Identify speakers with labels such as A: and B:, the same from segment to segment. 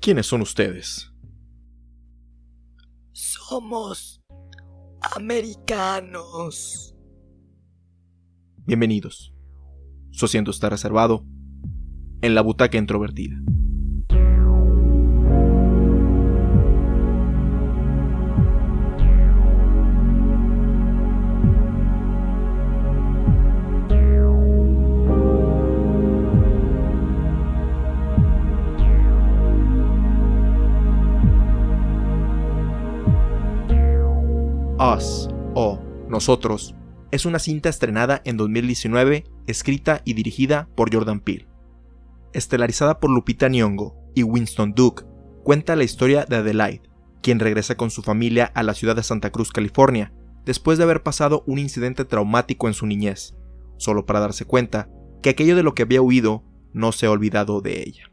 A: ¿Quiénes son ustedes?
B: Somos americanos.
A: Bienvenidos. Su asiento está reservado en la butaca introvertida. O Nosotros es una cinta estrenada en 2019, escrita y dirigida por Jordan Peele. Estelarizada por Lupita Nyong'o y Winston Duke, cuenta la historia de Adelaide, quien regresa con su familia a la ciudad de Santa Cruz, California, después de haber pasado un incidente traumático en su niñez, solo para darse cuenta que aquello de lo que había huido no se ha olvidado de ella.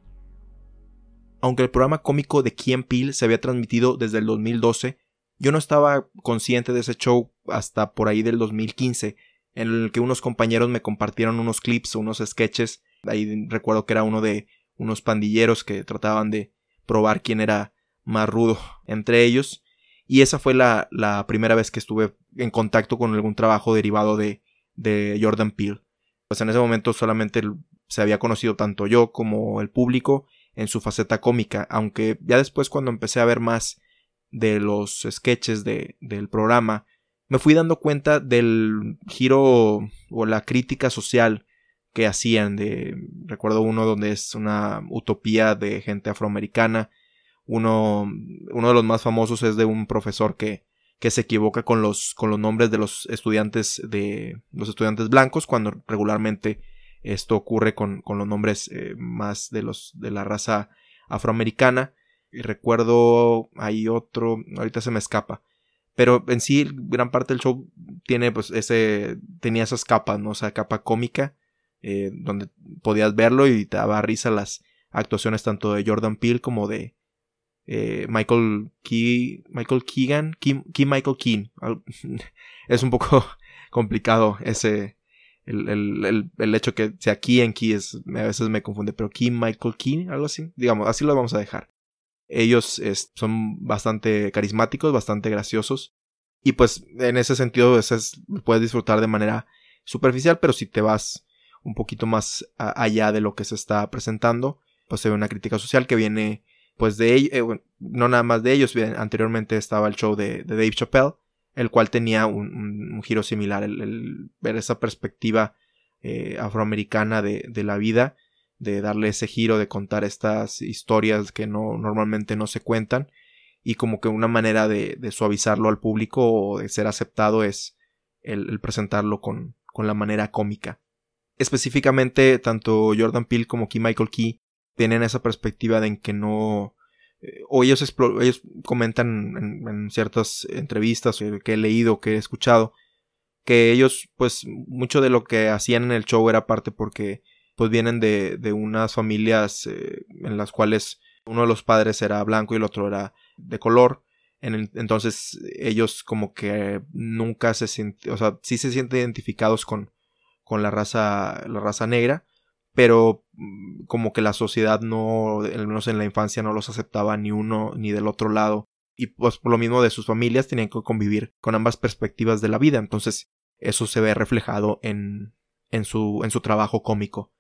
A: Aunque el programa cómico de Key Peele se había transmitido desde el 2012, yo no estaba consciente de ese show hasta por ahí del 2015, en el que unos compañeros me compartieron unos clips, unos sketches. Ahí recuerdo que era uno de unos pandilleros que trataban de probar quién era más rudo entre ellos. Y esa fue la, primera vez que estuve en contacto con algún trabajo derivado de, de Jordan Peele. Pues en ese momento solamente se había conocido tanto yo como el público en su faceta cómica, aunque ya después cuando empecé a ver más de los sketches de, del programa, me fui dando cuenta del giro o la crítica social que hacían de recuerdo uno donde es una utopía de gente afroamericana uno uno de los más famosos es de un profesor que que se equivoca con los con los nombres de los estudiantes de los estudiantes blancos cuando regularmente esto ocurre con, con los nombres eh, más de los de la raza afroamericana y recuerdo hay otro, ahorita se me escapa. Pero en sí, gran parte del show tiene, pues, ese, tenía esas capas, ¿no? O sea, capa cómica, eh, donde podías verlo y te daba risa las actuaciones tanto de Jordan Peele como de eh, Michael Key, Michael Keegan, Key, Michael Keen. es un poco complicado ese, el, el, el, hecho que sea Key en Key es, a veces me confunde, pero Key Michael Keen, algo así. Digamos, así lo vamos a dejar. Ellos son bastante carismáticos, bastante graciosos. Y pues en ese sentido es, puedes disfrutar de manera superficial, pero si te vas un poquito más allá de lo que se está presentando, pues se ve una crítica social que viene pues de ellos, eh, no nada más de ellos, anteriormente estaba el show de, Dave Chappelle, el cual tenía un, giro similar, el, ver esa perspectiva eh, afroamericana de, de, la vida de darle ese giro, de contar estas historias que no normalmente no se cuentan y como que una manera de, suavizarlo al público o de ser aceptado es el, presentarlo con, con, la manera cómica. Específicamente, tanto Jordan Peele como Key Michael Key tienen esa perspectiva de en que no... Eh, o ellos, ellos comentan en, en, ciertas entrevistas que he leído, que he escuchado, que ellos, pues, mucho de lo que hacían en el show era parte porque pues vienen de, de unas familias eh, en las cuales uno de los padres era blanco y el otro era de color. entonces ellos como que nunca se sienten, o sea, sí se sienten identificados con, con la raza, la raza negra, pero mm, como que la sociedad no, al menos en la infancia no los aceptaba ni uno ni del otro lado. Y pues por lo mismo de sus familias tenían que convivir con ambas perspectivas de la vida. Entonces eso se ve reflejado en, en, su, en su trabajo cómico.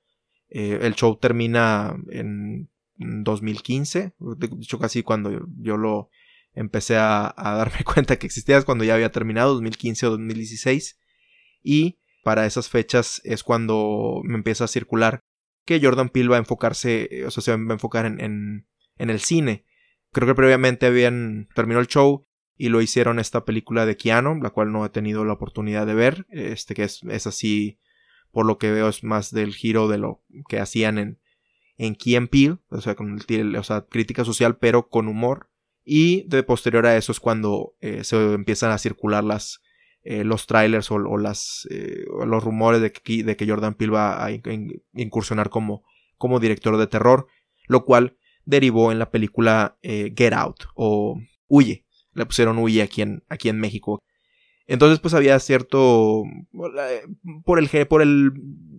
A: Eh, el show termina en 2015, de hecho casi cuando yo, lo empecé a, darme cuenta que existía es cuando ya había terminado, 2015 o 2016. Y para esas fechas es cuando me empieza a circular que Jordan Peele va a enfocarse, o sea, se va a enfocar en, en, el cine. Creo que previamente habían terminado el show y lo hicieron esta película de Keanu, la cual no he tenido la oportunidad de ver, este que es, es así por lo que veo es más del giro de lo que hacían en, en Key o sea, con el, o sea, crítica social, pero con humor. Y de posterior a eso es cuando eh, se empiezan a circular las, eh, los trailers o, las, eh, los rumores de que, de que Jordan Peele va a incursionar como, como director de terror, lo cual derivó en la película Get Out o Huye. Le pusieron Huye aquí en, aquí en México. Entonces, pues había cierto. Por el, por el,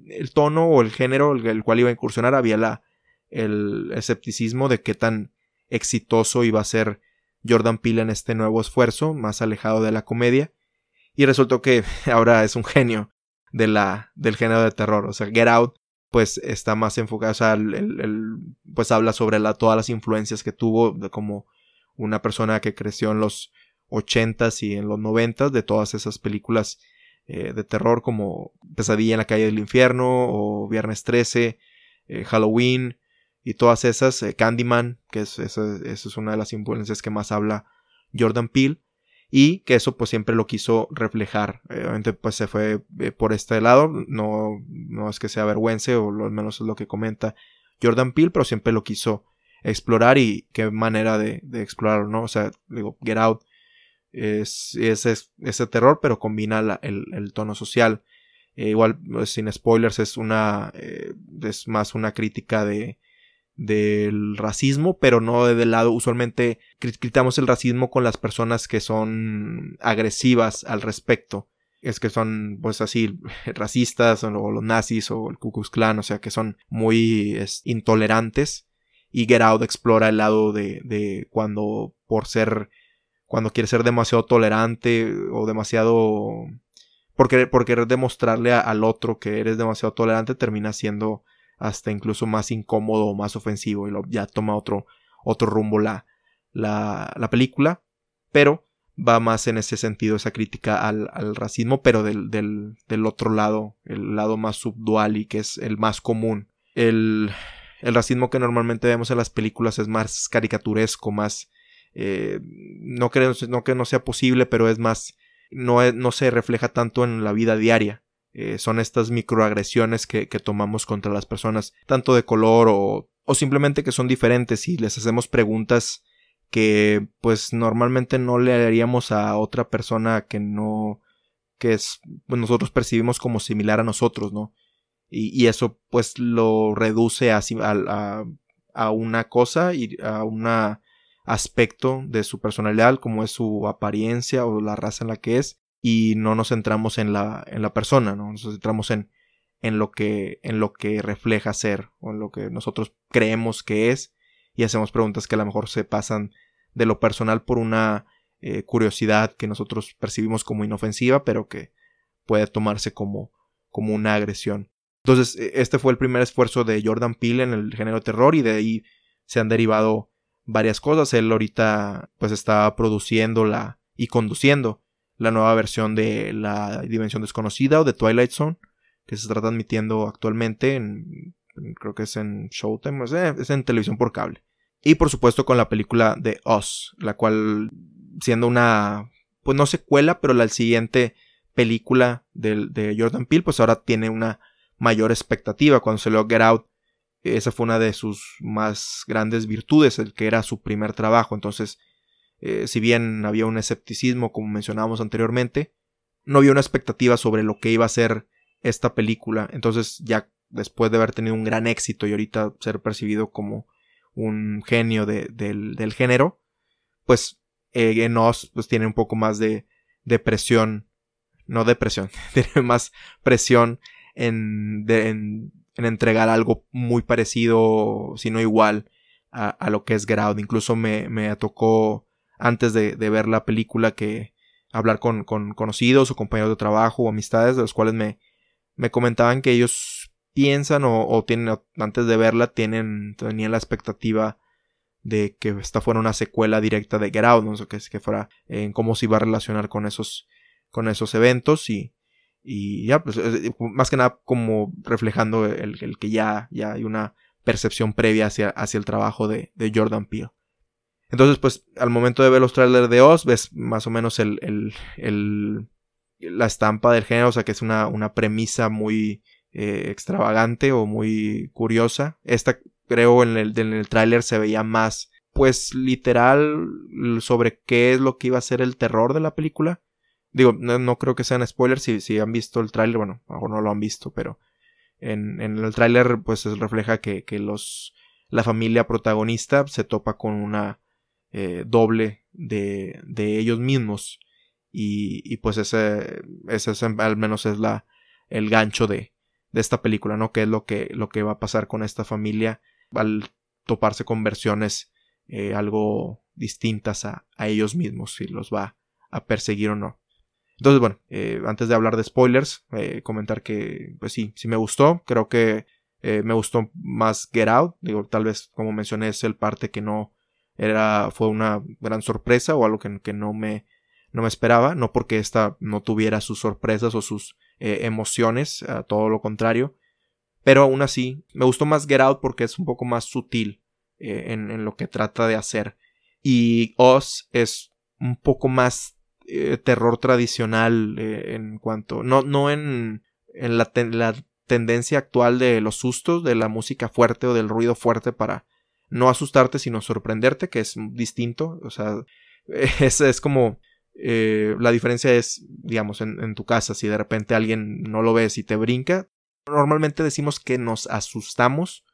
A: el tono o el género el, el, cual iba a incursionar, había la, el escepticismo de qué tan exitoso iba a ser Jordan Peele en este nuevo esfuerzo, más alejado de la comedia. Y resultó que ahora es un genio de la, del género de terror. O sea, Get Out, pues está más enfocado, o sea, el, pues habla sobre la, todas las influencias que tuvo de como una persona que creció en los 80s y en los 90s, de todas esas películas eh, de terror como Pesadilla en la calle del infierno o Viernes 13, eh, Halloween y todas esas, eh, Candyman, que es, esa, es una de las influencias que más habla Jordan Peele y que eso pues siempre lo quiso reflejar. Obviamente pues se fue por este lado, no, no es que sea vergüence o al menos es lo que comenta Jordan Peele, pero siempre lo quiso explorar y qué manera de, de explorarlo, ¿no? O sea, digo, Get Out es, ese terror, pero combina el, tono social. Eh, igual, pues, sin spoilers, es una. Eh, es más una crítica de del racismo, pero no de del lado. Usualmente criticamos el racismo con las personas que son agresivas al respecto. Es que son, pues así, racistas, o los nazis, o el Ku Klux Klan, o sea, que son muy intolerantes. Y Get Out explora el lado de, de cuando por ser cuando quieres ser demasiado tolerante o demasiado... Por querer, por querer demostrarle al otro que eres demasiado tolerante termina siendo hasta incluso más incómodo o más ofensivo y ya toma otro, otro rumbo la, la, la, película. Pero va más en ese sentido esa crítica al, al racismo, pero del, del, del, otro lado, el lado más subdual y que es el más común. El, el racismo que normalmente vemos en las películas es más caricaturesco, más eh, no, creo, no que no sea posible, pero es más, no, no se refleja tanto en la vida diaria. Eh, son estas microagresiones que, que, tomamos contra las personas, tanto de color o, o simplemente que son diferentes y les hacemos preguntas que pues normalmente no le haríamos a otra persona que no que es pues, nosotros percibimos como similar a nosotros, ¿no? Y, y eso pues lo reduce a, a, a, una cosa y a una aspecto de su personalidad, como es su apariencia o la raza en la que es, y no nos centramos en la, en la persona, ¿no? Nos centramos en, en, lo que, en lo que refleja ser, o en lo que nosotros creemos que es, y hacemos preguntas que a lo mejor se pasan de lo personal por una eh, curiosidad que nosotros percibimos como inofensiva, pero que puede tomarse como, como una agresión. Entonces, e, este fue el primer esfuerzo de Jordan Peele en el género terror, y de ahí se han derivado varias cosas. Él ahorita pues está produciendo la y conduciendo la nueva versión de La Dimensión Desconocida o de Twilight Zone, que se está transmitiendo actualmente en, creo que es en Showtime, es en televisión por cable. Y por supuesto con la película de Us, la cual siendo una, pues no secuela, pero la siguiente película de, de Jordan Peele, pues ahora tiene una mayor expectativa. Cuando se lo Get Out, esa fue una de sus más grandes virtudes, el que era su primer trabajo. Entonces, eh, si bien había un escepticismo, como mencionábamos anteriormente, no había una expectativa sobre lo que iba a ser esta película. Entonces, ya después de haber tenido un gran éxito y ahorita ser percibido como un genio del, género, pues eh, en Oz pues, tiene un poco más de, de presión, no depresión, tiene más presión en, en en entregar algo muy parecido, si no igual, a, lo que es Ground. Incluso me, me tocó, antes de, ver la película, que hablar con, con, conocidos o compañeros de trabajo o amistades, de los cuales me, me comentaban que ellos piensan o, tienen, antes de verla, tienen, tenían la expectativa de que esta fuera una secuela directa de Get Out, no sé, que, que fuera en cómo se iba a relacionar con esos, con esos eventos y, y ya, pues más que nada como reflejando el, que ya, ya hay una percepción previa hacia, hacia el trabajo de, Jordan Peele. Entonces, pues al momento de ver los trailers de Oz, ves más o menos el, el, la estampa del género, o sea que es una, una premisa muy eh, extravagante o muy curiosa. Esta creo en el, en el tráiler se veía más pues literal sobre qué es lo que iba a ser el terror de la película. Digo, no, creo que sean spoilers si, si han visto el tráiler, bueno, a no lo han visto, pero en, en el tráiler pues refleja que, que, los la familia protagonista se topa con una eh, doble de, de, ellos mismos y, y pues ese, ese es, al menos es la el gancho de, de esta película, ¿no? Que es lo que, lo que va a pasar con esta familia al toparse con versiones eh, algo distintas a, ellos mismos, si los va a perseguir o no. Entonces, bueno, eh, antes de hablar de spoilers, eh, comentar que, pues sí, sí me gustó. Creo que me gustó más Get Out. Digo, tal vez, como mencioné, es el parte que no era, fue una gran sorpresa o algo que, que no me, no me esperaba. No porque esta no tuviera sus sorpresas o sus emociones, todo lo contrario. Pero aún así, me gustó más Get Out porque es un poco más sutil en, en, lo que trata de hacer. Y Oz es un poco más eh, terror tradicional eh, en cuanto. No, no en, en la, la, tendencia actual de los sustos, de la música fuerte o del ruido fuerte para no asustarte, sino sorprenderte, que es distinto. O sea, es, es como. Eh, la diferencia es, digamos, en, en, tu casa, si de repente alguien no lo ves y te brinca, normalmente decimos que nos asustamos,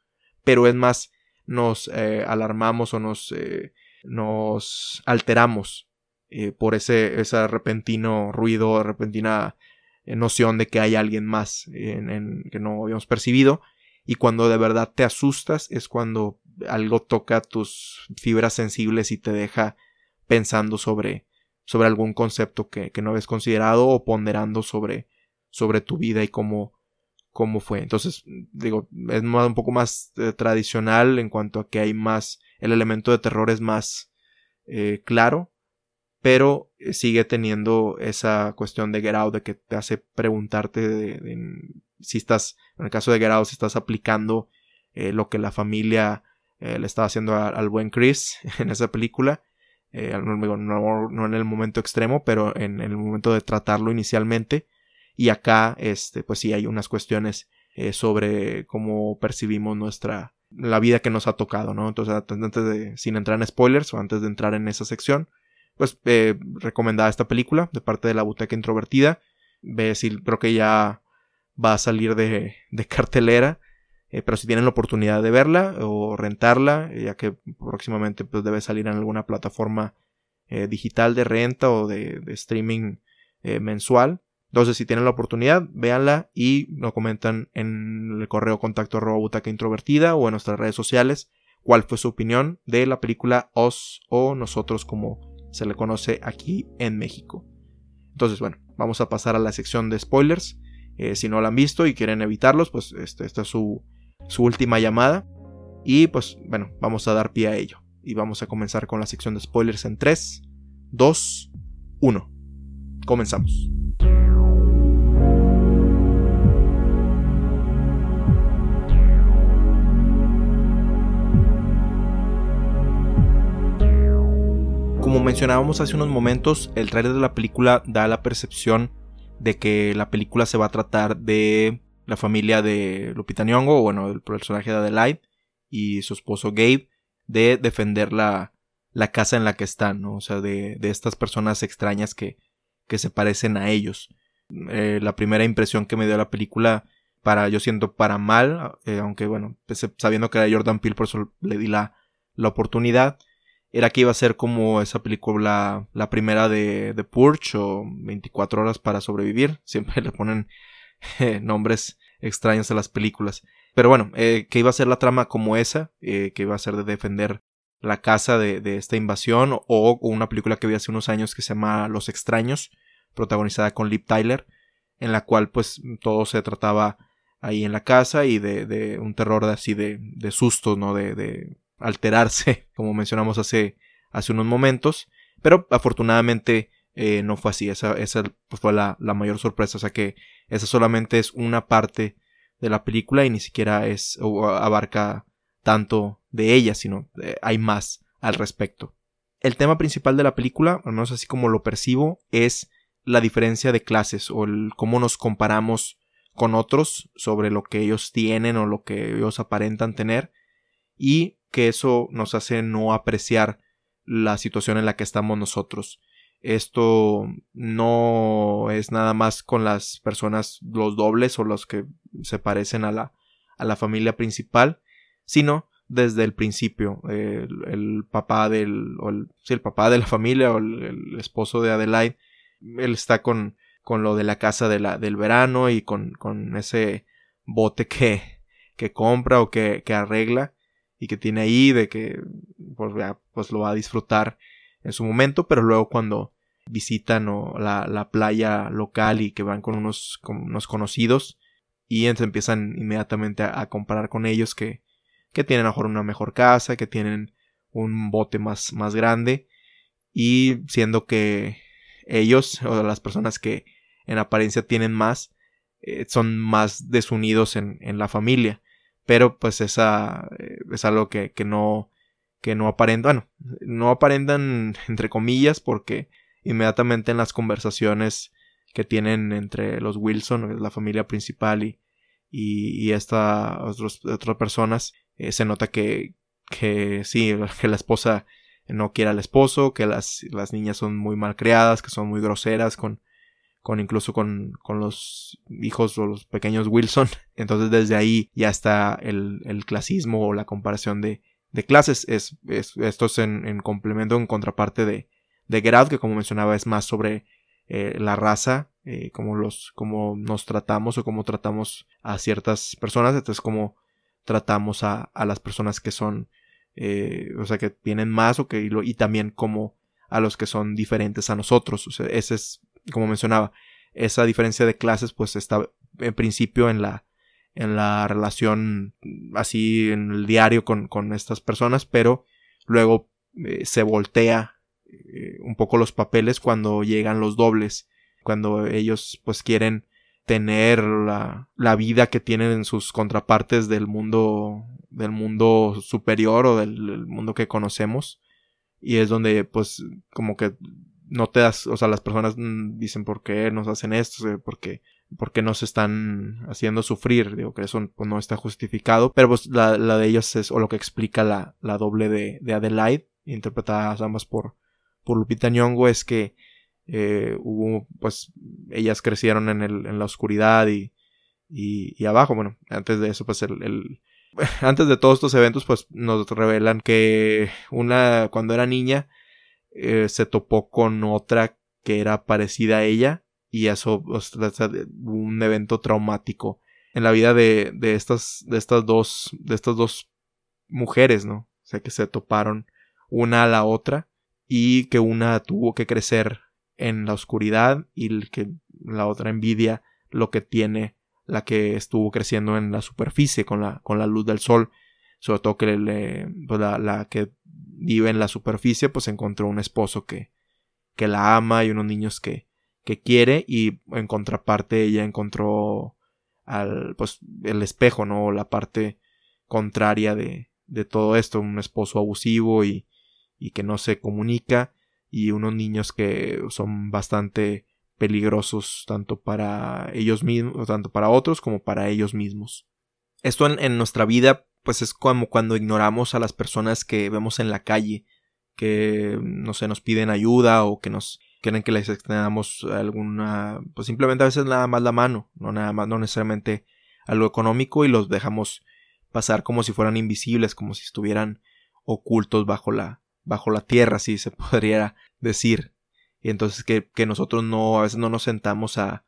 A: pero es más, nos alarmamos o nos nos alteramos eh, por ese, ese repentino ruido, repentina eh, noción de que hay alguien más en, que no habíamos percibido. Y cuando de verdad te asustas es cuando algo toca tus fibras sensibles y te deja pensando sobre, sobre algún concepto que, que no habías considerado o ponderando sobre, sobre tu vida y cómo, cómo fue. Entonces, digo, es un poco más eh, tradicional en cuanto a que hay más el elemento de terror es más claro, pero eh, sigue teniendo esa cuestión de Get de que te hace preguntarte si estás, en el caso de Get si estás aplicando eh, lo que la familia le estaba haciendo al buen Chris en esa película. No, en el momento extremo, pero en, el momento de tratarlo inicialmente. Y acá, este, pues sí, hay unas cuestiones sobre cómo percibimos nuestra, la vida que nos ha tocado, ¿no? Entonces, antes de, sin entrar en spoilers o antes de entrar en esa sección, pues eh, recomendada esta película de parte de la Buteca Introvertida. Ve si creo que ya va a salir de, de cartelera. Eh, pero si tienen la oportunidad de verla o rentarla, ya que próximamente pues, debe salir en alguna plataforma eh, digital de renta o de, streaming mensual, entonces, si tienen la oportunidad, véanla y nos comentan en el correo contacto arroba butaca introvertida o en nuestras redes sociales cuál fue su opinión de la película Os o Nosotros como se le conoce aquí en México. Entonces, bueno, vamos a pasar a la sección de spoilers. Eh, si no la han visto y quieren evitarlos, pues este, esta es su, su última llamada. Y pues bueno, vamos a dar pie a ello. Y vamos a comenzar con la sección de spoilers en 3, 2, 1. Comenzamos. Como mencionábamos hace unos momentos, el trailer de la película da la percepción de que la película se va a tratar de la familia de Lupita Nyong'o, bueno, el personaje de Adelaide y su esposo Gabe, de defender la, la casa en la que están, ¿no? O sea, de, de estas personas extrañas que, que se parecen a ellos. Eh, la primera impresión que me dio la película, para, yo siento para mal, eh, aunque bueno, pues, sabiendo que era Jordan Peele, por eso le di la, la oportunidad, era que iba a ser como esa película, la primera de, de Purge o 24 horas para sobrevivir. Siempre le ponen eh, nombres extraños a las películas. Pero bueno, eh, que iba a ser la trama como esa, eh, que iba a ser de defender la casa de, esta invasión, o una película que vi hace unos años que se llama Los Extraños, protagonizada con Liv Tyler, en la cual pues todo se trataba ahí en la casa y de, de un terror así de, de susto, ¿no? De alterarse, como mencionamos hace, hace unos momentos, pero afortunadamente eh, no fue así, esa, esa pues, fue la, la, mayor sorpresa, o sea que esa solamente es una parte de la película y ni siquiera es abarca tanto de ella, sino eh, hay más al respecto. El tema principal de la película, al menos así como lo percibo, es la diferencia de clases o el cómo nos comparamos con otros sobre lo que ellos tienen o lo que ellos aparentan tener y que eso nos hace no apreciar la situación en la que estamos nosotros. Esto no es nada más con las personas, los dobles o los que se parecen a la, a la familia principal, sino desde el principio. El, papá del, o el, el papá de la familia o el, esposo de Adelaide, él está con, con lo de la casa de la, del verano y con, con ese bote que, que compra o que, que arregla que tiene ahí, de que pues, pues lo va a disfrutar en su momento, pero luego cuando visitan la, la, playa local y que van con unos, unos conocidos y se empiezan inmediatamente a, comparar con ellos que, que tienen a mejor una mejor casa, que tienen un bote más, más grande y siendo que ellos o las personas que en apariencia tienen más eh, son más desunidos en, en, la familia pero pues esa eh, es algo que, que no que no aparentan bueno no aparentan entre comillas porque inmediatamente en las conversaciones que tienen entre los Wilson la familia principal y y, esta otros, otras personas eh, se nota que que sí que la esposa no quiere al esposo que las, las niñas son muy mal creadas que son muy groseras con con incluso con, con, los hijos o los pequeños Wilson. Entonces desde ahí ya está el, el clasismo o la comparación de, de clases. Es, es, esto es en, en, complemento, en contraparte de, de que como mencionaba es más sobre eh, la raza, eh, como los, cómo nos tratamos o cómo tratamos a ciertas personas. Entonces como tratamos a, a las personas que son, eh, o sea, que tienen más o que, y, y también como a los que son diferentes a nosotros. O sea, ese es como mencionaba, esa diferencia de clases pues está en principio en la, en la relación así en el diario con, con estas personas, pero luego eh, se voltea eh, un poco los papeles cuando llegan los dobles, cuando ellos pues quieren tener la, la vida que tienen en sus contrapartes del mundo del mundo superior o del mundo que conocemos. Y es donde pues como que no te das, o sea, las personas mm, dicen por qué nos hacen esto, por qué, por qué nos están haciendo sufrir, digo que eso pues, no está justificado, pero pues la, la, de ellos es, o lo que explica la, la doble de, de Adelaide, interpretadas ambas por, por Lupita Nyong'o, es que eh, hubo, pues, ellas crecieron en, el, en la oscuridad y, y, y abajo, bueno, antes de eso, pues el, el antes de todos estos eventos, pues nos revelan que una, cuando era niña, eh, se topó con otra que era parecida a ella y eso un evento traumático en la vida de, de estas de estas dos de estas dos mujeres no o sea que se toparon una a la otra y que una tuvo que crecer en la oscuridad y que la otra envidia lo que tiene la que estuvo creciendo en la superficie con la, con la luz del sol. Sobre todo que pues la, la, que vive en la superficie, pues encontró un esposo que, que la ama y unos niños que, que quiere y en contraparte ella encontró al, pues, el espejo, ¿no? La parte contraria de, de todo esto, un esposo abusivo y, y que no se comunica y unos niños que son bastante peligrosos tanto para ellos mismos, tanto para otros como para ellos mismos. Esto en, en nuestra vida pues es como cuando ignoramos a las personas que vemos en la calle, que no sé, nos piden ayuda o que nos quieren que les extendamos alguna, pues simplemente a veces nada más la mano, no nada más, no necesariamente algo económico y los dejamos pasar como si fueran invisibles, como si estuvieran ocultos bajo la, bajo la tierra, si se podría decir. Y entonces que, que nosotros no, a veces no nos sentamos a,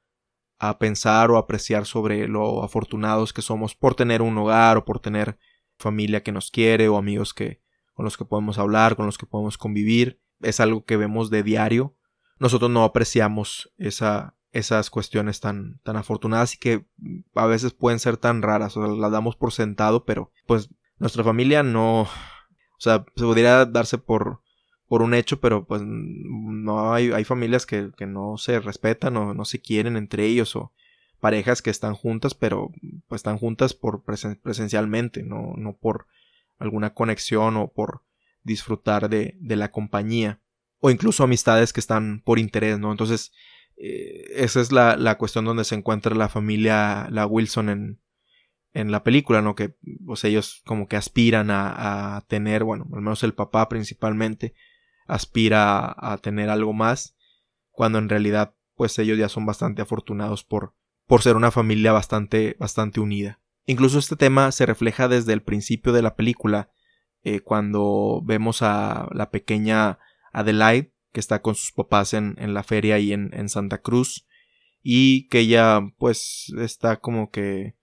A: a pensar o apreciar sobre lo afortunados que somos por tener un hogar o por tener familia que nos quiere o amigos que con los que podemos hablar, con los que podemos convivir. Es algo que vemos de diario. Nosotros no apreciamos esa, esas cuestiones tan, tan afortunadas y que a veces pueden ser tan raras, o sea, las damos por sentado, pero pues nuestra familia no, o sea, se podría darse por, por un hecho, pero pues no hay, hay familias que, que no se respetan o no se quieren entre ellos o parejas que están juntas, pero pues están juntas por presencialmente, no, no por alguna conexión o por disfrutar de, de, la compañía o incluso amistades que están por interés, ¿no? Entonces, eh, esa es la, la, cuestión donde se encuentra la familia, la Wilson en, en la película, ¿no? Que pues ellos como que aspiran a, a tener, bueno, al menos el papá principalmente, aspira a tener algo más, cuando en realidad pues ellos ya son bastante afortunados por, por ser una familia bastante, bastante unida. Incluso este tema se refleja desde el principio de la película, eh, cuando vemos a la pequeña Adelaide, que está con sus papás en, en la feria y en, en, Santa Cruz, y que ella pues está como que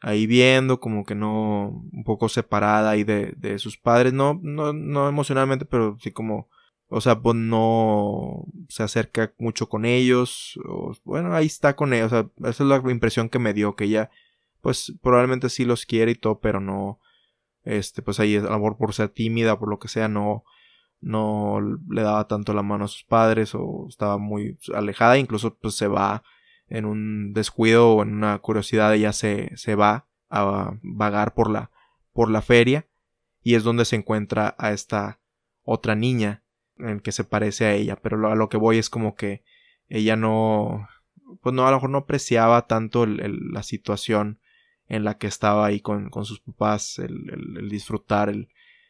A: ahí viendo, como que no, un poco separada ahí de, de sus padres, no, no, no emocionalmente, pero sí como, o sea, pues no se acerca mucho con ellos, o, bueno, ahí está con ellos, o sea, esa es la impresión que me dio, que ella, pues probablemente sí los quiere y todo, pero no, este, pues ahí a lo mejor por ser tímida, por lo que sea, no, no le daba tanto la mano a sus padres o estaba muy alejada, incluso pues se va en un descuido o en una curiosidad ella se, se va a vagar por la, por la feria y es donde se encuentra a esta otra niña en que se parece a ella, pero a lo que voy es como que ella no, pues no, a lo mejor no apreciaba tanto la situación en la que estaba ahí con, con sus papás, el, disfrutar, el,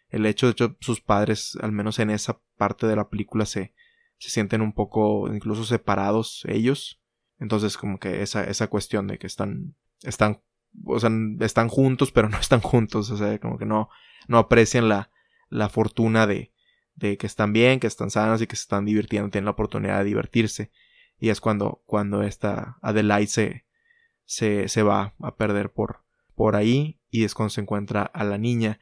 A: el hecho de hecho sus padres, al menos en esa parte de la película, se, se sienten un poco incluso separados ellos. Entonces, como que esa, esa cuestión de que están, están, o sea, están juntos, pero no están juntos, o sea, como que no, no aprecian la, la fortuna de, de que están bien, que están sanos y que se están divirtiendo, tienen la oportunidad de divertirse. Y es cuando, cuando esta Adelaide se, se, se va a perder por, por ahí y es cuando se encuentra a la niña,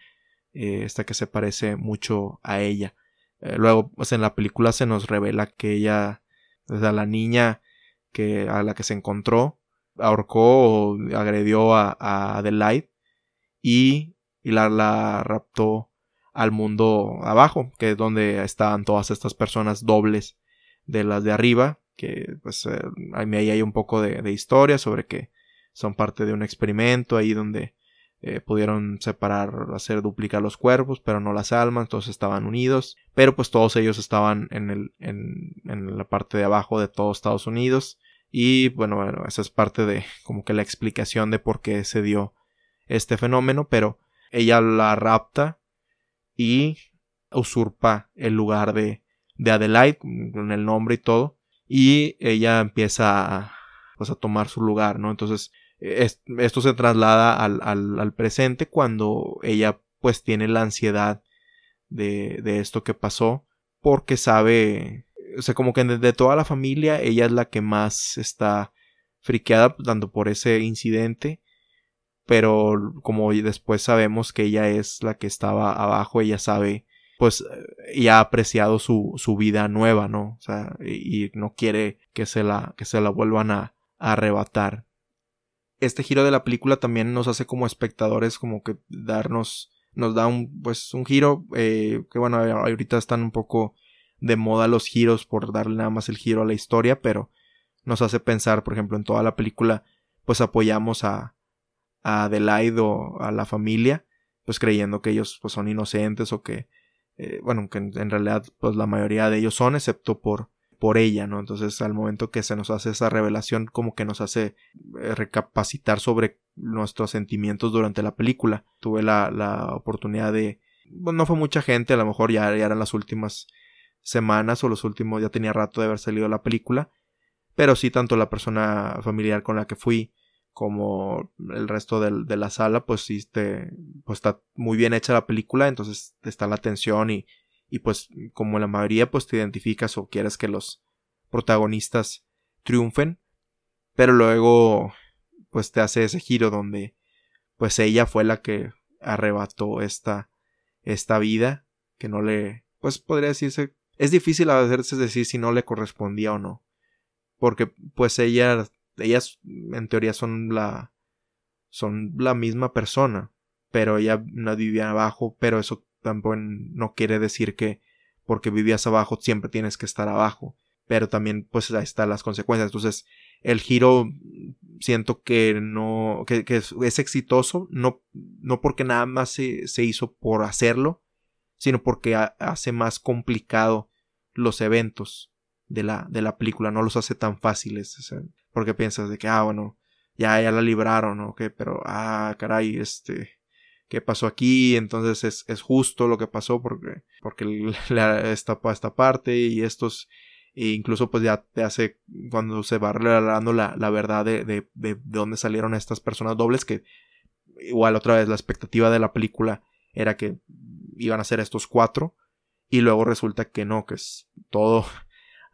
A: eh, esta que se parece mucho a ella. Eh, luego, pues en la película se nos revela que ella, o la niña que a la que se encontró ahorcó o agredió a, Adelaide y, y la, la, raptó al mundo abajo, que es donde estaban todas estas personas dobles de las de arriba, que pues eh, ahí hay un poco de, historia sobre que son parte de un experimento ahí donde eh, pudieron separar, hacer duplicar los cuerpos, pero no las almas, todos estaban unidos, pero pues todos ellos estaban en, el, en, la parte de abajo de todos Estados Unidos. Y bueno, bueno, esa es parte de como que la explicación de por qué se dio este fenómeno, pero ella la rapta y usurpa el lugar de, de Adelaide con el nombre y todo y ella empieza a, pues, a tomar su lugar, ¿no? Entonces esto se traslada al, al, al, presente cuando ella pues tiene la ansiedad de, de esto que pasó porque sabe o sea, como que de, toda la familia, ella es la que más está friqueada, tanto por ese incidente, pero como después sabemos que ella es la que estaba abajo, ella sabe, pues, y ha apreciado su, su vida nueva, ¿no? O sea, y, no quiere que se la, que se la vuelvan a, arrebatar. Este giro de la película también nos hace como espectadores como que darnos, nos da un, pues, un giro, eh, que bueno, ahorita están un poco de moda los giros por darle nada más el giro a la historia, pero nos hace pensar, por ejemplo, en toda la película, pues apoyamos a, a Adelaide o a la familia, pues creyendo que ellos pues son inocentes o que, eh, bueno, que en, realidad pues la mayoría de ellos son, excepto por, por ella, ¿no? Entonces al momento que se nos hace esa revelación como que nos hace eh, recapacitar sobre nuestros sentimientos durante la película. Tuve la, la oportunidad de, bueno, no fue mucha gente, a lo mejor ya, ya eran las últimas semanas o los últimos, ya tenía rato de haber salido la película, pero sí tanto la persona familiar con la que fui como el resto de la sala, pues sí, te, pues está muy bien hecha la película, entonces está la atención y, y pues como la mayoría pues te identificas o quieres que los protagonistas triunfen, pero luego pues te hace ese giro donde pues ella fue la que arrebató esta esta vida que no le pues podría decirse es difícil a veces decir si no le correspondía o no. Porque pues ella, ellas en teoría son la, son la misma persona. Pero ella no vivía abajo, pero eso tampoco no quiere decir que porque vivías abajo siempre tienes que estar abajo. Pero también pues ahí están las consecuencias. Entonces el giro siento que no, que, es, exitoso, no, no porque nada más se, se hizo por hacerlo, sino porque hace más complicado los eventos de la, de la película, no los hace tan fáciles, porque piensas de que, ah, bueno, ya, ya la libraron, ¿ok? Pero, ah, caray, este, ¿qué pasó aquí? Entonces es, es justo lo que pasó porque, porque le esta, esta parte y estos, e incluso pues ya te hace, cuando se va revelando la, la verdad de, de, de, de dónde salieron estas personas dobles, que igual otra vez la expectativa de la película era que iban a ser estos cuatro, y luego resulta que no, que es todo,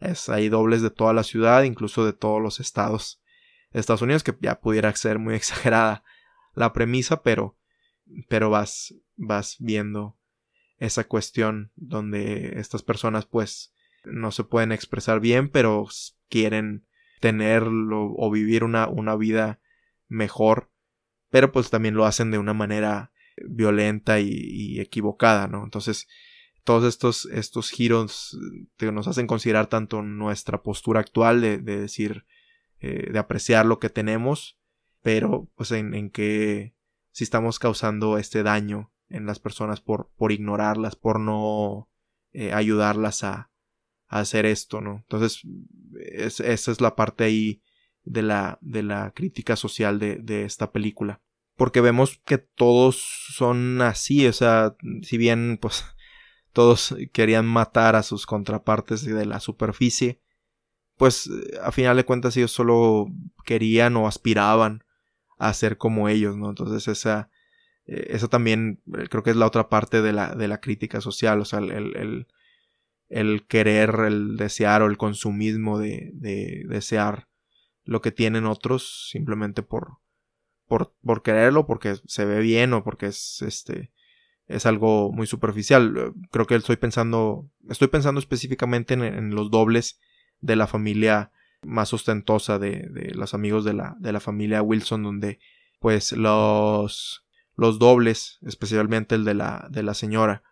A: es, hay dobles de toda la ciudad, incluso de todos los estados Estados Unidos, que ya pudiera ser muy exagerada la premisa, pero, pero vas, vas viendo esa cuestión donde estas personas pues no se pueden expresar bien, pero quieren tenerlo o vivir una, una vida mejor, pero pues también lo hacen de una manera violenta y, equivocada, ¿no? Entonces, todos estos, estos giros nos hacen considerar tanto nuestra postura actual de, decir, eh, de apreciar lo que tenemos, pero pues en, en que si estamos causando este daño en las personas por, por ignorarlas, por no eh, ayudarlas a, a, hacer esto, ¿no? Entonces, esa es la parte ahí de la, de la crítica social de, de esta película. Porque vemos que todos son así, o sea, si bien pues todos querían matar a sus contrapartes de la superficie, pues a final de cuentas ellos solo querían o aspiraban a ser como ellos, ¿no? Entonces esa, eh, eso también eh, creo que es la otra parte de la, de la crítica social, o sea, el, el, el, querer, el desear o el consumismo de, de, desear lo que tienen otros simplemente por, por, por quererlo, porque se ve bien o porque es este es algo muy superficial. Creo que estoy pensando, estoy pensando específicamente en, los dobles de la familia más ostentosa de, de los amigos de la, de la familia Wilson, donde pues los los dobles, especialmente el de la, de la señora,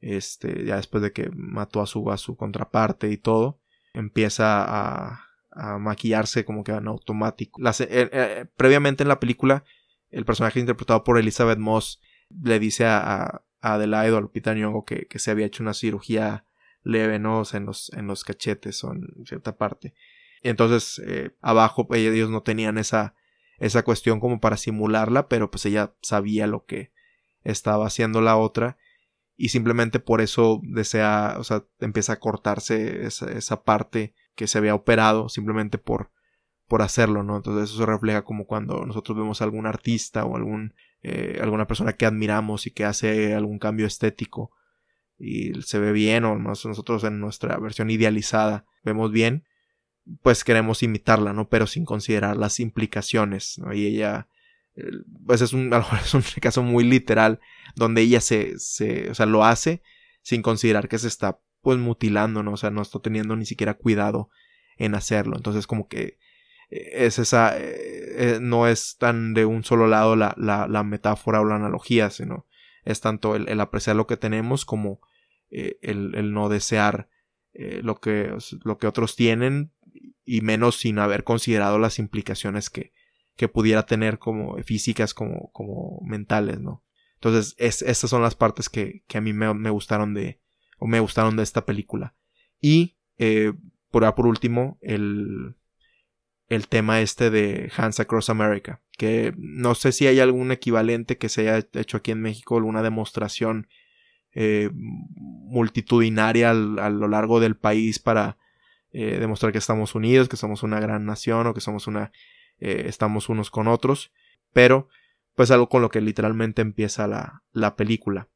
A: este, ya después de que mató a su, a su contraparte y todo, empieza a, a maquillarse como que en automático. Eh, eh, previamente en la película, el personaje interpretado por Elizabeth Moss le dice a, Adelaide o a Lupita que, que, se había hecho una cirugía leve, ¿no? en los, en los cachetes o en cierta parte. Y entonces, eh, abajo, ellos no tenían esa, esa cuestión como para simularla, pero pues ella sabía lo que estaba haciendo la otra y simplemente por eso desea, o sea, empieza a cortarse esa, esa parte que se había operado simplemente por, por hacerlo, ¿no? Entonces eso se refleja como cuando nosotros vemos a algún artista o algún, eh, alguna persona que admiramos y que hace algún cambio estético y se ve bien o nosotros en nuestra versión idealizada vemos bien pues queremos imitarla, ¿no? Pero sin considerar las implicaciones, ¿no? Y ella, pues es un, es un caso muy literal, donde ella se, se, o sea, lo hace sin considerar que se está, pues, mutilando, ¿no? O sea, no está teniendo ni siquiera cuidado en hacerlo. Entonces, como que es esa, eh, eh, no es tan de un solo lado la, la, la metáfora o la analogía, sino es tanto el, apreciar lo que tenemos como el, el, no desear lo, que, lo que otros tienen y menos sin haber considerado las implicaciones que, que pudiera tener como físicas como, como mentales, ¿no? Entonces, es, estas son las partes que, que a mí me, me, gustaron de, o me gustaron de esta película. Y, eh, por, por último, el, el tema este de Hands Across America, que no sé si hay algún equivalente que se haya hecho aquí en México, alguna demostración eh, multitudinaria a lo largo del país para eh, demostrar que estamos unidos, que somos una gran nación o que somos una, eh, estamos unos con otros, pero pues algo con lo que literalmente empieza la, la película.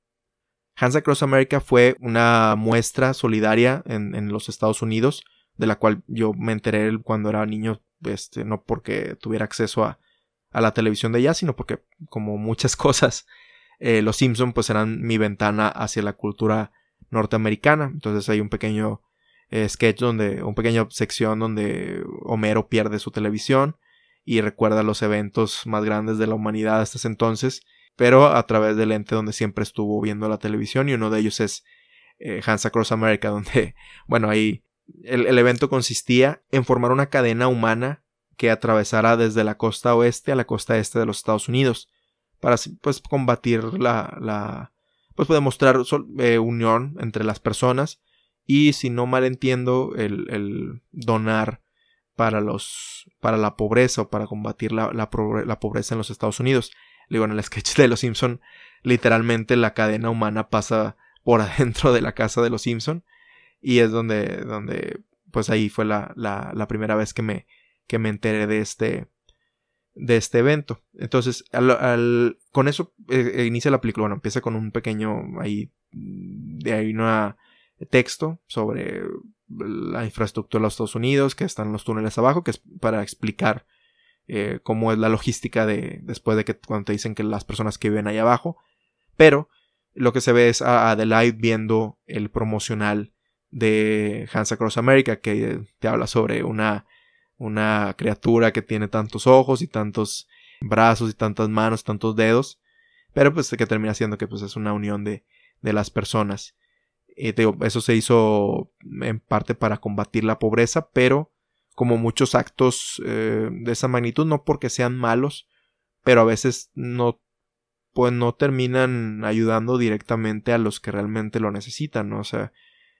A: Hands Across America fue una muestra solidaria en, en, los Estados Unidos, de la cual yo me enteré cuando era niño, este, no porque tuviera acceso a, la televisión de allá, sino porque, como muchas cosas, eh, los Simpson pues eran mi ventana hacia la cultura norteamericana. Entonces hay un pequeño eh, sketch donde, un pequeño sección donde Homero pierde su televisión y recuerda los eventos más grandes de la humanidad hasta ese entonces, pero a través del ente donde siempre estuvo viendo la televisión y uno de ellos es eh, Hands Across America, donde, bueno, ahí el, el, evento consistía en formar una cadena humana que atravesara desde la costa oeste a la costa este de los Estados Unidos para pues combatir la, la pues demostrar eh, unión entre las personas y si no mal entiendo el, el donar para los para la pobreza o para combatir la, la, pobreza en los Estados Unidos. Digo, en el sketch de los Simpson, literalmente la cadena humana pasa por adentro de la casa de los Simpson y es donde, donde pues ahí fue la, la, primera vez que me, que me enteré de este, de este evento. Entonces, con eso eh, inicia la película. Bueno, empieza con un pequeño ahí, de ahí una texto sobre la infraestructura de los Estados Unidos, que están los túneles abajo, que es para explicar eh, cómo es la logística de después de que cuando te dicen que las personas que viven ahí abajo. Pero lo que se ve es a Adelaide viendo el promocional de Hands Across America que te habla sobre una, una criatura que tiene tantos ojos y tantos brazos y tantas manos, tantos dedos, pero pues que termina siendo que pues es una unión de, de las personas. Eh, eso se hizo en parte para combatir la pobreza, pero como muchos actos eh, de esa magnitud, no porque sean malos, pero a veces no pues no terminan ayudando directamente a los que realmente lo necesitan, ¿no? O sea,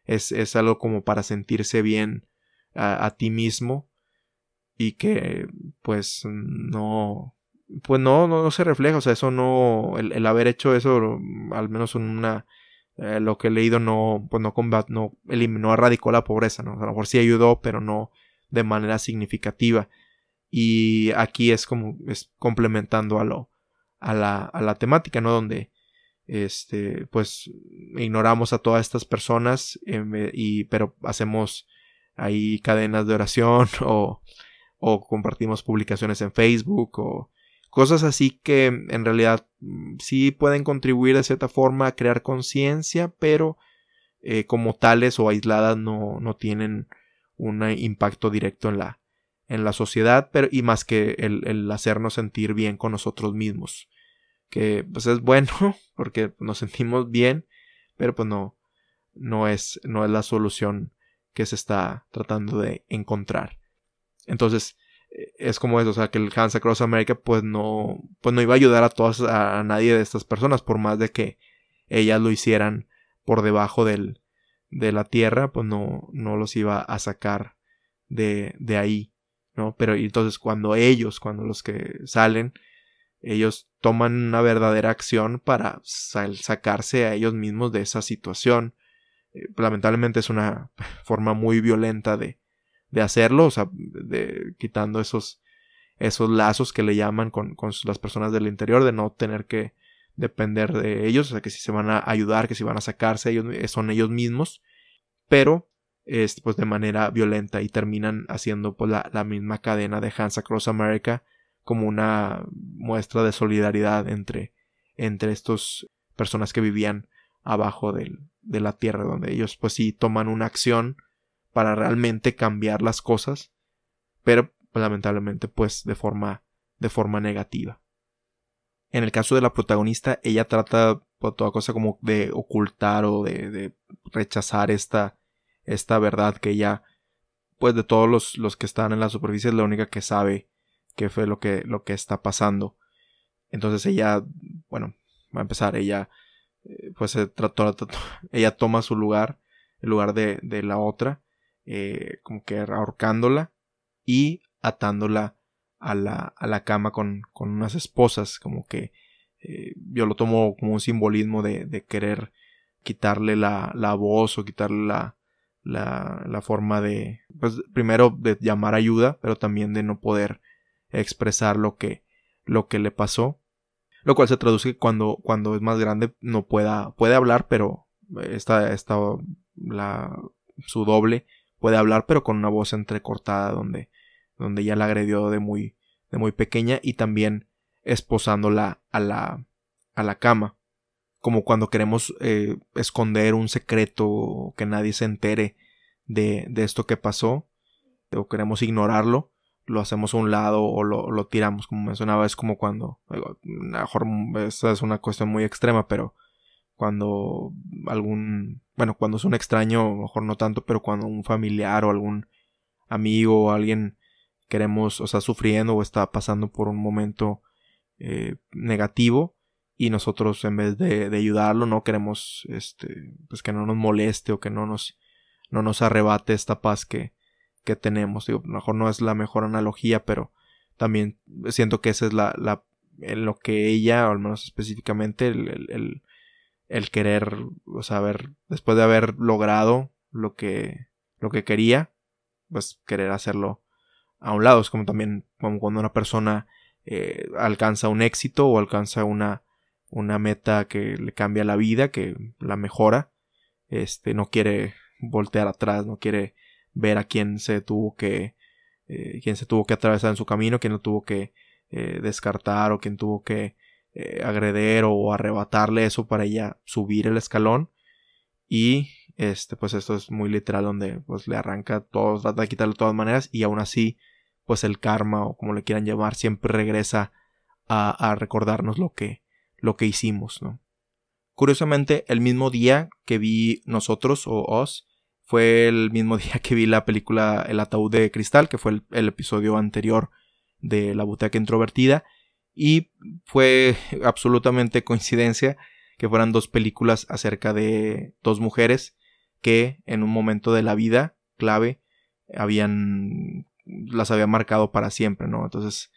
A: es, es algo como para sentirse bien a, ti mismo y que pues no pues no, no, se refleja, o sea, eso no, el, haber hecho eso, al menos en una, eh, lo que he leído no, pues no combat, no eliminó, erradicó la pobreza, ¿no? a lo mejor sí ayudó, pero no de manera significativa. Y aquí es como, es complementando a lo, a la, a la temática, ¿no? Donde, este, pues, ignoramos a todas estas personas, em, y, pero hacemos ahí cadenas de oración o, o compartimos publicaciones en Facebook o cosas así que en realidad mm, sí pueden contribuir de cierta forma a crear conciencia, pero eh, como tales o aisladas no, no tienen un impacto directo en la, en la sociedad, pero y más que el, hacernos sentir bien con nosotros mismos. Que pues es bueno porque nos sentimos bien, pero pues no, no es, no es la solución que se está tratando de encontrar. Entonces, es como eso, o sea, que el Hands Across America pues no, pues no iba a ayudar a todas, a, nadie de estas personas, por más de que ellas lo hicieran por debajo del, de la tierra, pues no, no los iba a sacar de, de ahí. ¿no? Pero entonces cuando ellos, cuando los que salen, ellos toman una verdadera acción para sacarse a ellos mismos de esa situación. Eh, lamentablemente es una forma muy violenta de, de hacerlo, o sea, de, quitando esos, esos lazos que le llaman con, con las personas del interior, de no tener que depender de ellos, o sea, que si se van a ayudar, que si van a sacarse, ellos, son ellos mismos, pero es pues de manera violenta y terminan haciendo pues la, misma cadena de Hands Across America como una muestra de solidaridad entre, entre estos personas que vivían abajo del, de la tierra donde ellos pues sí toman una acción para realmente cambiar las cosas pero lamentablemente pues de forma de forma negativa. En el caso de la protagonista ella trata por toda cosa como de ocultar o de, de rechazar esta esta verdad que ella, pues de todos los, los que están en la superficie es la única que sabe qué fue lo que, lo que está pasando. Entonces ella, bueno, va a empezar, ella, eh, pues se trató, ella toma su lugar, el lugar de, de la otra, eh, como que ahorcándola y atándola a la, a la cama con, con unas esposas, como que eh, yo lo tomo como un simbolismo de, de querer quitarle la, la voz o quitarle la, la, la forma de, pues primero de llamar ayuda, pero también de no poder expresar lo que, lo que le pasó. Lo cual se traduce cuando, cuando es más grande no pueda, puede hablar, pero está, está la, su doble puede hablar, pero con una voz entrecortada donde, donde ya la agredió de muy, de muy pequeña y también esposándola a la, a la cama como cuando queremos eh, esconder un secreto que nadie se entere de, de, esto que pasó o queremos ignorarlo lo hacemos a un lado o lo, tiramos como mencionaba es como cuando mejor esta es una cuestión muy extrema pero cuando algún bueno cuando es un extraño mejor no tanto pero cuando un familiar o algún amigo o alguien queremos o está sufriendo o está pasando por un momento eh, negativo y nosotros en vez de, ayudarlo no queremos este pues que no nos moleste o que no nos no nos arrebate esta paz que, que tenemos digo a lo mejor no es la mejor analogía pero también siento que esa es la, en lo que ella o al menos específicamente el, el, querer o sea después de haber logrado lo que lo que quería pues querer hacerlo a un lado. Es como también como cuando una persona eh, alcanza un éxito o alcanza una una meta que le cambia la vida, que la mejora, este, no quiere voltear atrás, no quiere ver a quién se tuvo que eh, quién se tuvo que atravesar en su camino, quién lo tuvo que eh, descartar o quién tuvo que eh, agreder o arrebatarle eso para ella subir el escalón. Y este, pues esto es muy literal donde pues le arranca todo, trata de quitarlo de todas maneras y aún así, pues el karma o como le quieran llamar, siempre regresa a, a recordarnos lo que, lo que hicimos, ¿no? Curiosamente, el mismo día que vi nosotros o os, fue el mismo día que vi la película El ataúd de cristal, que fue el, episodio anterior de La butaca introvertida. Y fue absolutamente coincidencia que fueran dos películas acerca de dos mujeres que en un momento de la vida clave habían las había marcado para siempre, ¿no? Entonces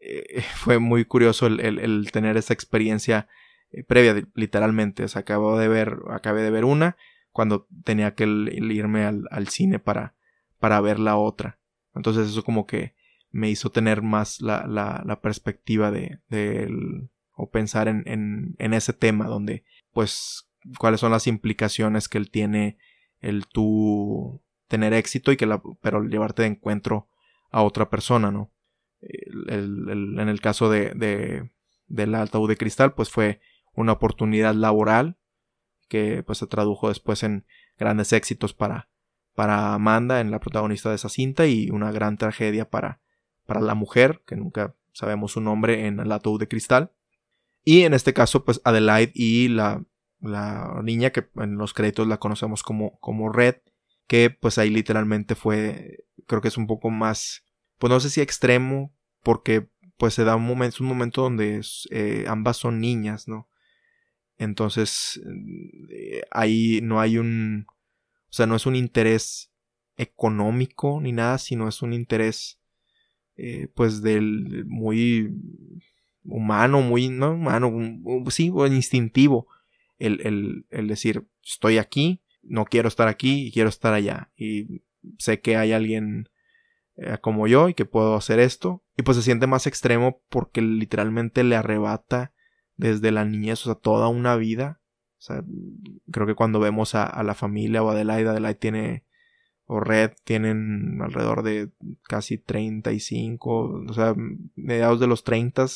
A: eh, fue muy curioso el, tener esa experiencia eh, previa, literalmente. Acabo de ver, acabé de ver una cuando tenía que irme al, cine para, para ver la otra. Entonces eso como que me hizo tener más la, la, perspectiva de, o pensar en, en, en, ese tema donde pues cuáles son las implicaciones que él tiene el tú tener éxito y que la, pero llevarte de encuentro a otra persona, ¿no? en el caso de, de, del ataúd de cristal pues fue una oportunidad laboral que pues se tradujo después en grandes éxitos para, para Amanda, en la protagonista de esa cinta, y una gran tragedia para, para la mujer, que nunca sabemos su nombre en el ataúd de cristal. Y en este caso, pues Adelaide y la, la niña que en los créditos la conocemos como, como Red, que pues ahí literalmente fue, creo que es un poco más, pues no sé si extremo, porque pues se da un momento, un momento donde eh, ambas son niñas, ¿no? Entonces, eh, ahí no hay un, o sea, no es un interés económico ni nada, sino es un interés, eh, pues, del muy humano, muy, no humano, sí, instintivo, el, el, el decir, estoy aquí, no quiero estar aquí y quiero estar allá. Y sé que hay alguien eh, como yo y que puedo hacer esto. Y pues se siente más extremo porque literalmente le arrebata desde la niñez, o sea, toda una vida. O sea, creo que cuando vemos a, la familia o Adelaide, Adelaide tiene, o Red, tienen alrededor de casi 35, o sea, mediados de los 30,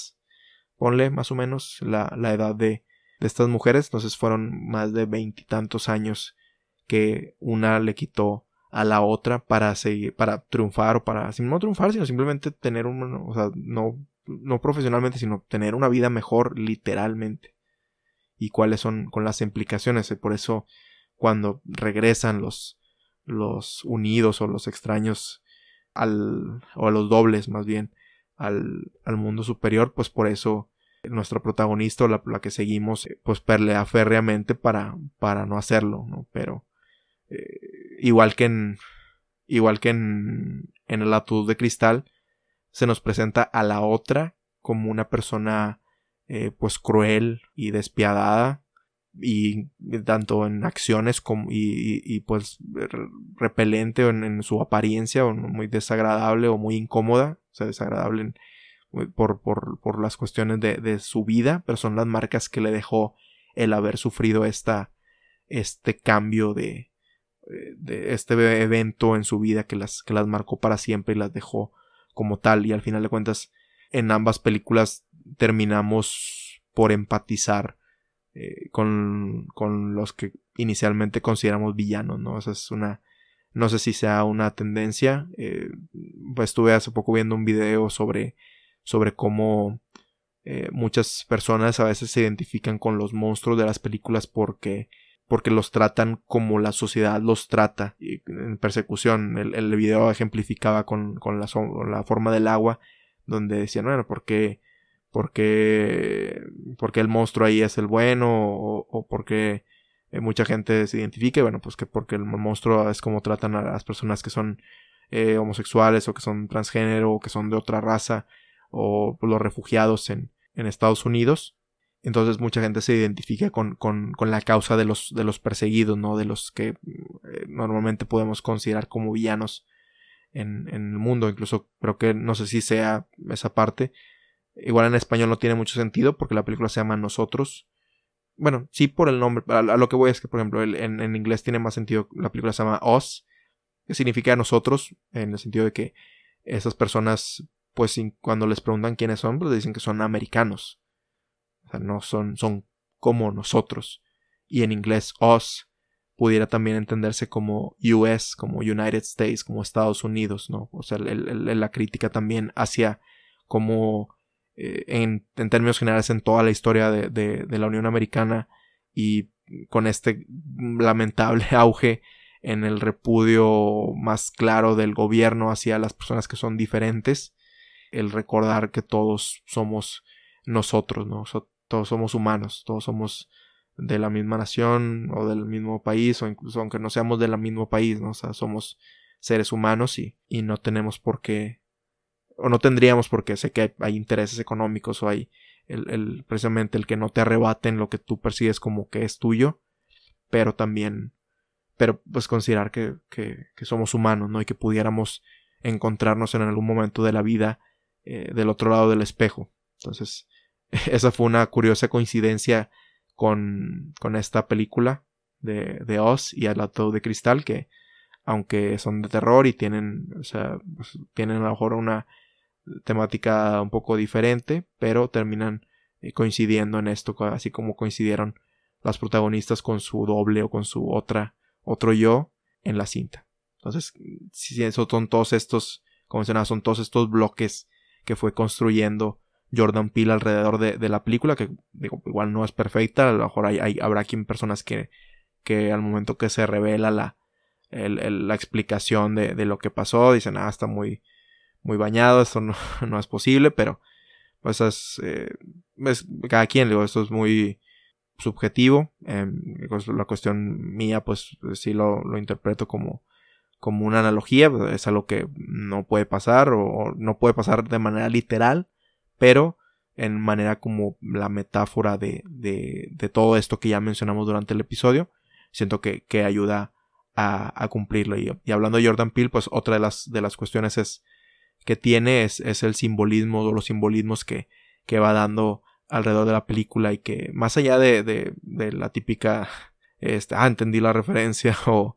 A: ponle más o menos la, la edad de, de estas mujeres. Entonces fueron más de veintitantos años que una le quitó a la otra para seguir, para triunfar o para, no triunfar, sino simplemente tener un, o sea, no no profesionalmente, sino tener una vida mejor literalmente. Y cuáles son con las implicaciones. Por eso cuando regresan los, los unidos o los extraños al, o a los dobles más bien al, al mundo superior, pues por eso nuestro protagonista o la, que seguimos pues perlea férreamente para, para no hacerlo, ¿no? Pero eh, igual que en igual que en, en el atud de cristal, se nos presenta a la otra como una persona eh, pues cruel y despiadada y tanto en acciones y, pues repelente en, en, su apariencia o muy desagradable o muy incómoda o sea desagradable por, por, por, las cuestiones de, de, su vida pero son las marcas que le dejó el haber sufrido esta este cambio de, de este evento en su vida que las, que las marcó para siempre y las dejó como tal y al final de cuentas en ambas películas terminamos por empatizar eh, con, con, los que inicialmente consideramos villanos, ¿no? Esa es una, no sé si sea una tendencia, eh, pues estuve hace poco viendo un video sobre, sobre cómo eh, muchas personas a veces se identifican con los monstruos de las películas porque porque los tratan como la sociedad los trata en persecución. El, video ejemplificaba con, con, la, forma del agua, donde decían, bueno, ¿por qué, por qué, el monstruo ahí es el bueno? O, o porque eh, mucha gente se identifique, bueno, pues que porque el monstruo es como tratan a las personas que son eh, homosexuales o que son transgénero o que son de otra raza o los refugiados en, en Estados Unidos. Entonces mucha gente se identifica con, con, con, la causa de los, de los perseguidos, ¿no? De los que eh, normalmente podemos considerar como villanos en, en, el mundo. Incluso creo que no sé si sea esa parte. Igual en español no tiene mucho sentido porque la película se llama Nosotros. Bueno, sí por el nombre. A, lo que voy es que, por ejemplo, en, en, inglés tiene más sentido. La película se llama Us, que significa nosotros, en el sentido de que esas personas, pues cuando les preguntan quiénes son, pues dicen que son americanos. No son, son como nosotros. Y en inglés, us pudiera también entenderse como US, como United States, como Estados Unidos, ¿no? O sea, la crítica también hacia como eh, en, términos generales en toda la historia de, la Unión Americana y con este lamentable auge en el repudio más claro del gobierno hacia las personas que son diferentes, el recordar que todos somos nosotros, ¿no? Todos somos humanos, todos somos de la misma nación o del mismo país o incluso aunque no seamos del mismo país, ¿no? O sea, somos seres humanos y, y no tenemos por qué o no tendríamos porque sé que hay, intereses económicos o hay el, precisamente el que no te arrebaten lo que tú persigues como que es tuyo, pero también, pero pues considerar que, que, somos humanos, ¿no? Y que pudiéramos encontrarnos en algún momento de la vida eh, del otro lado del espejo. Entonces, esa fue una curiosa coincidencia con, con esta película de, de Oz y al de cristal que aunque son de terror y tienen, o sea, pues, tienen a lo mejor una temática un poco diferente, pero terminan eh, coincidiendo en esto, así como coincidieron las protagonistas con su doble o con su otra, otro yo en la cinta. Entonces, si eso son todos estos, como mencionaba, son todos estos bloques que fue construyendo Jordan Peele alrededor de, la película, que digo, igual no es perfecta, a lo mejor hay, habrá quien personas que, que al momento que se revela la, la explicación de, lo que pasó, dicen, ah, está muy, muy bañado, esto no, no es posible, pero pues es, eh, es, cada quien, digo, esto es muy subjetivo, eh, la cuestión mía pues sí lo, lo, interpreto como, como una analogía, es algo que no puede pasar o, no puede pasar de manera literal, pero en manera como la metáfora de, de, todo esto que ya mencionamos durante el episodio, siento que, que ayuda a, cumplirlo. Y, hablando de Jordan Peele, pues otra de las, de las cuestiones es que tiene es, es el simbolismo o los simbolismos que, que, va dando alrededor de la película y que más allá de, de, de la típica, este, ah, entendí la referencia o,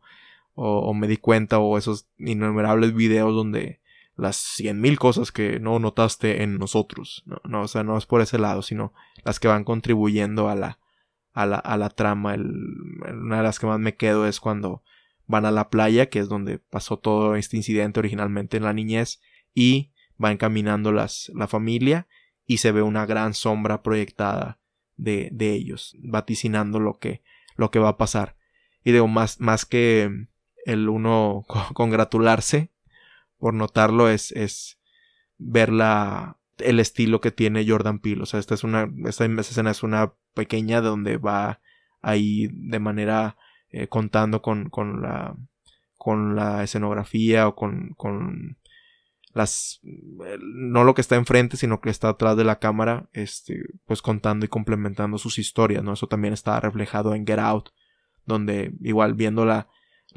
A: o, me di cuenta o esos innumerables videos donde las cien mil cosas que no notaste en nosotros, no, o sea, no es por ese lado, sino las que van contribuyendo a la, a la, a la trama. Una de las que más me quedo es cuando van a la playa, que es donde pasó todo este incidente originalmente en la niñez, y va encaminando las, la familia y se ve una gran sombra proyectada de, de ellos, vaticinando lo que, lo que va a pasar. Y digo, más, más que el uno congratularse por notarlo es, es ver la, el estilo que tiene Jordan Peele. O sea, esta es una, esta, escena es una pequeña donde va ahí de manera eh, contando con, con la, con la escenografía o con, con las no lo que está enfrente sino que está atrás de la cámara este pues contando y complementando sus historias no eso también está reflejado en Get Out donde igual viéndola la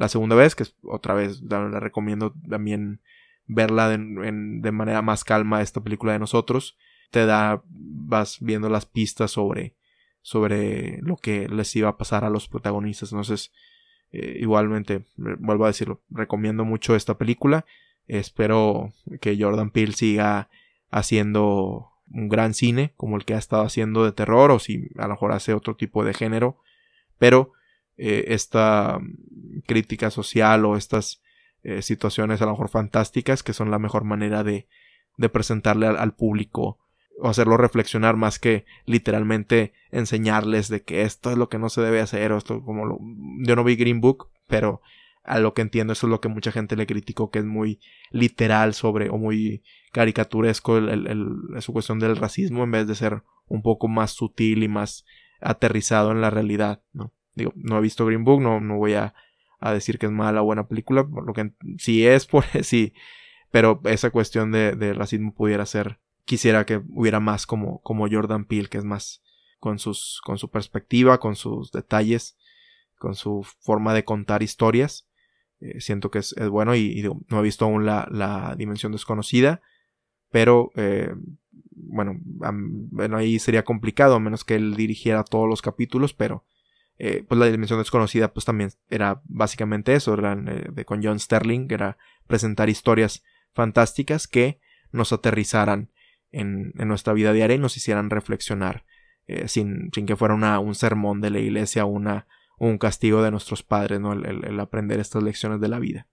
A: segunda vez que otra vez la, recomiendo también verla de, de, manera más calma esta película de nosotros. Te da vas viendo las pistas sobre sobre lo que les iba a pasar a los protagonistas. Entonces eh, igualmente vuelvo a decirlo recomiendo mucho esta película. Espero que Jordan Peele siga haciendo un gran cine como el que ha estado haciendo de terror o si a lo mejor hace otro tipo de género. Pero eh, esta crítica social o estas eh, situaciones a lo mejor fantásticas que son la mejor manera de, de presentarle al, público o hacerlo reflexionar más que literalmente enseñarles de que esto es lo que no se debe hacer o esto como lo, yo no vi Green Book pero a lo que entiendo eso es lo que mucha gente le criticó que es muy literal sobre o muy caricaturesco el, su cuestión del racismo en vez de ser un poco más sutil y más aterrizado en la realidad no digo no he visto Green Book no, no voy a, a decir que es mala o buena película por lo que si es por sí pero esa cuestión de, racismo pudiera ser quisiera que hubiera más como como Jordan Peele que es más con sus con su perspectiva con sus detalles con su forma de contar historias eh, siento que es, bueno y, no he visto aún la, dimensión desconocida, pero eh, bueno, bueno, ahí sería complicado a menos que él dirigiera todos los capítulos, pero eh, pues la dimensión desconocida pues también era básicamente eso, de, con John Sterling, que era presentar historias fantásticas que nos aterrizaran en, nuestra vida diaria y nos hicieran reflexionar eh, sin, que fuera un sermón de la iglesia una, un castigo de nuestros padres, ¿no? el, aprender estas lecciones de la vida.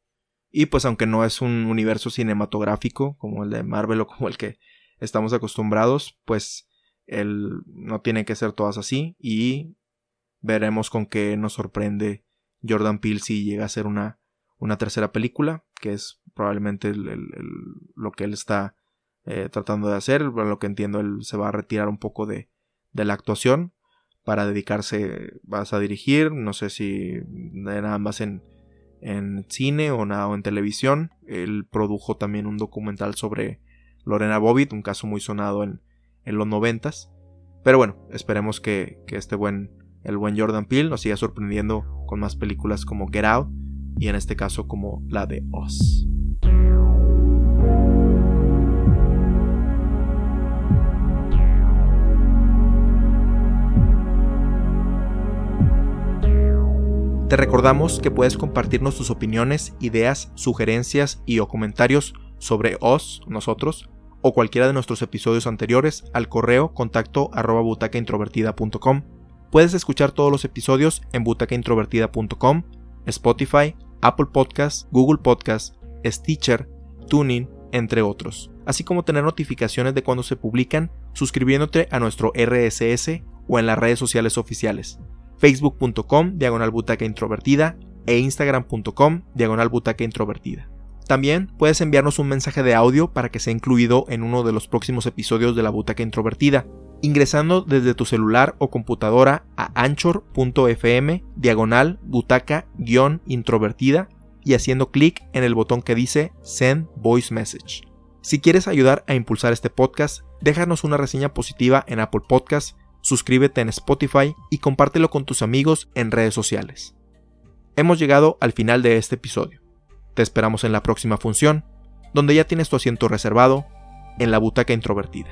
A: Y pues aunque no es un universo cinematográfico como el de Marvel o como el que estamos acostumbrados, pues él no tiene que ser todas así y veremos con qué nos sorprende Jordan Peele si llega a ser una, una tercera película, que es probablemente lo que él está eh, tratando de hacer. lo que entiendo, él se va a retirar un poco de, de la actuación para dedicarse vas a dirigir, no sé si nada más en, en cine o nada o en televisión. Él produjo también un documental sobre Lorena Bobbitt, un caso muy sonado en, en los noventas. Pero bueno, esperemos que, que este buen, el buen Jordan Peele nos siga sorprendiendo con más películas como Get Out y en este caso como la de Oz. Te recordamos que puedes compartirnos tus opiniones, ideas, sugerencias y o comentarios sobre Oz, nosotros, o cualquiera de nuestros episodios anteriores al correo contacto arroba butacaintrovertida.com. Puedes escuchar todos los episodios en butacaintrovertida.com, Spotify, Apple Podcasts, Google Podcasts, Stitcher, Tuning, entre otros, así como tener notificaciones de cuando se publican suscribiéndote a nuestro RSS o en las redes sociales oficiales, facebook.com diagonal butaca introvertida e instagram.com diagonal butaca introvertida. También puedes enviarnos un mensaje de audio para que sea incluido en uno de los próximos episodios de la Butaca Introvertida, ingresando desde tu celular o computadora a anchor.fm diagonal butaca-introvertida y haciendo clic en el botón que dice Send Voice Message. Si quieres ayudar a impulsar este podcast, déjanos una reseña positiva en Apple Podcasts, suscríbete en Spotify y compártelo con tus amigos en redes sociales. Hemos llegado al final de este episodio. Te esperamos en la próxima función, donde ya tienes tu asiento reservado en la butaca introvertida.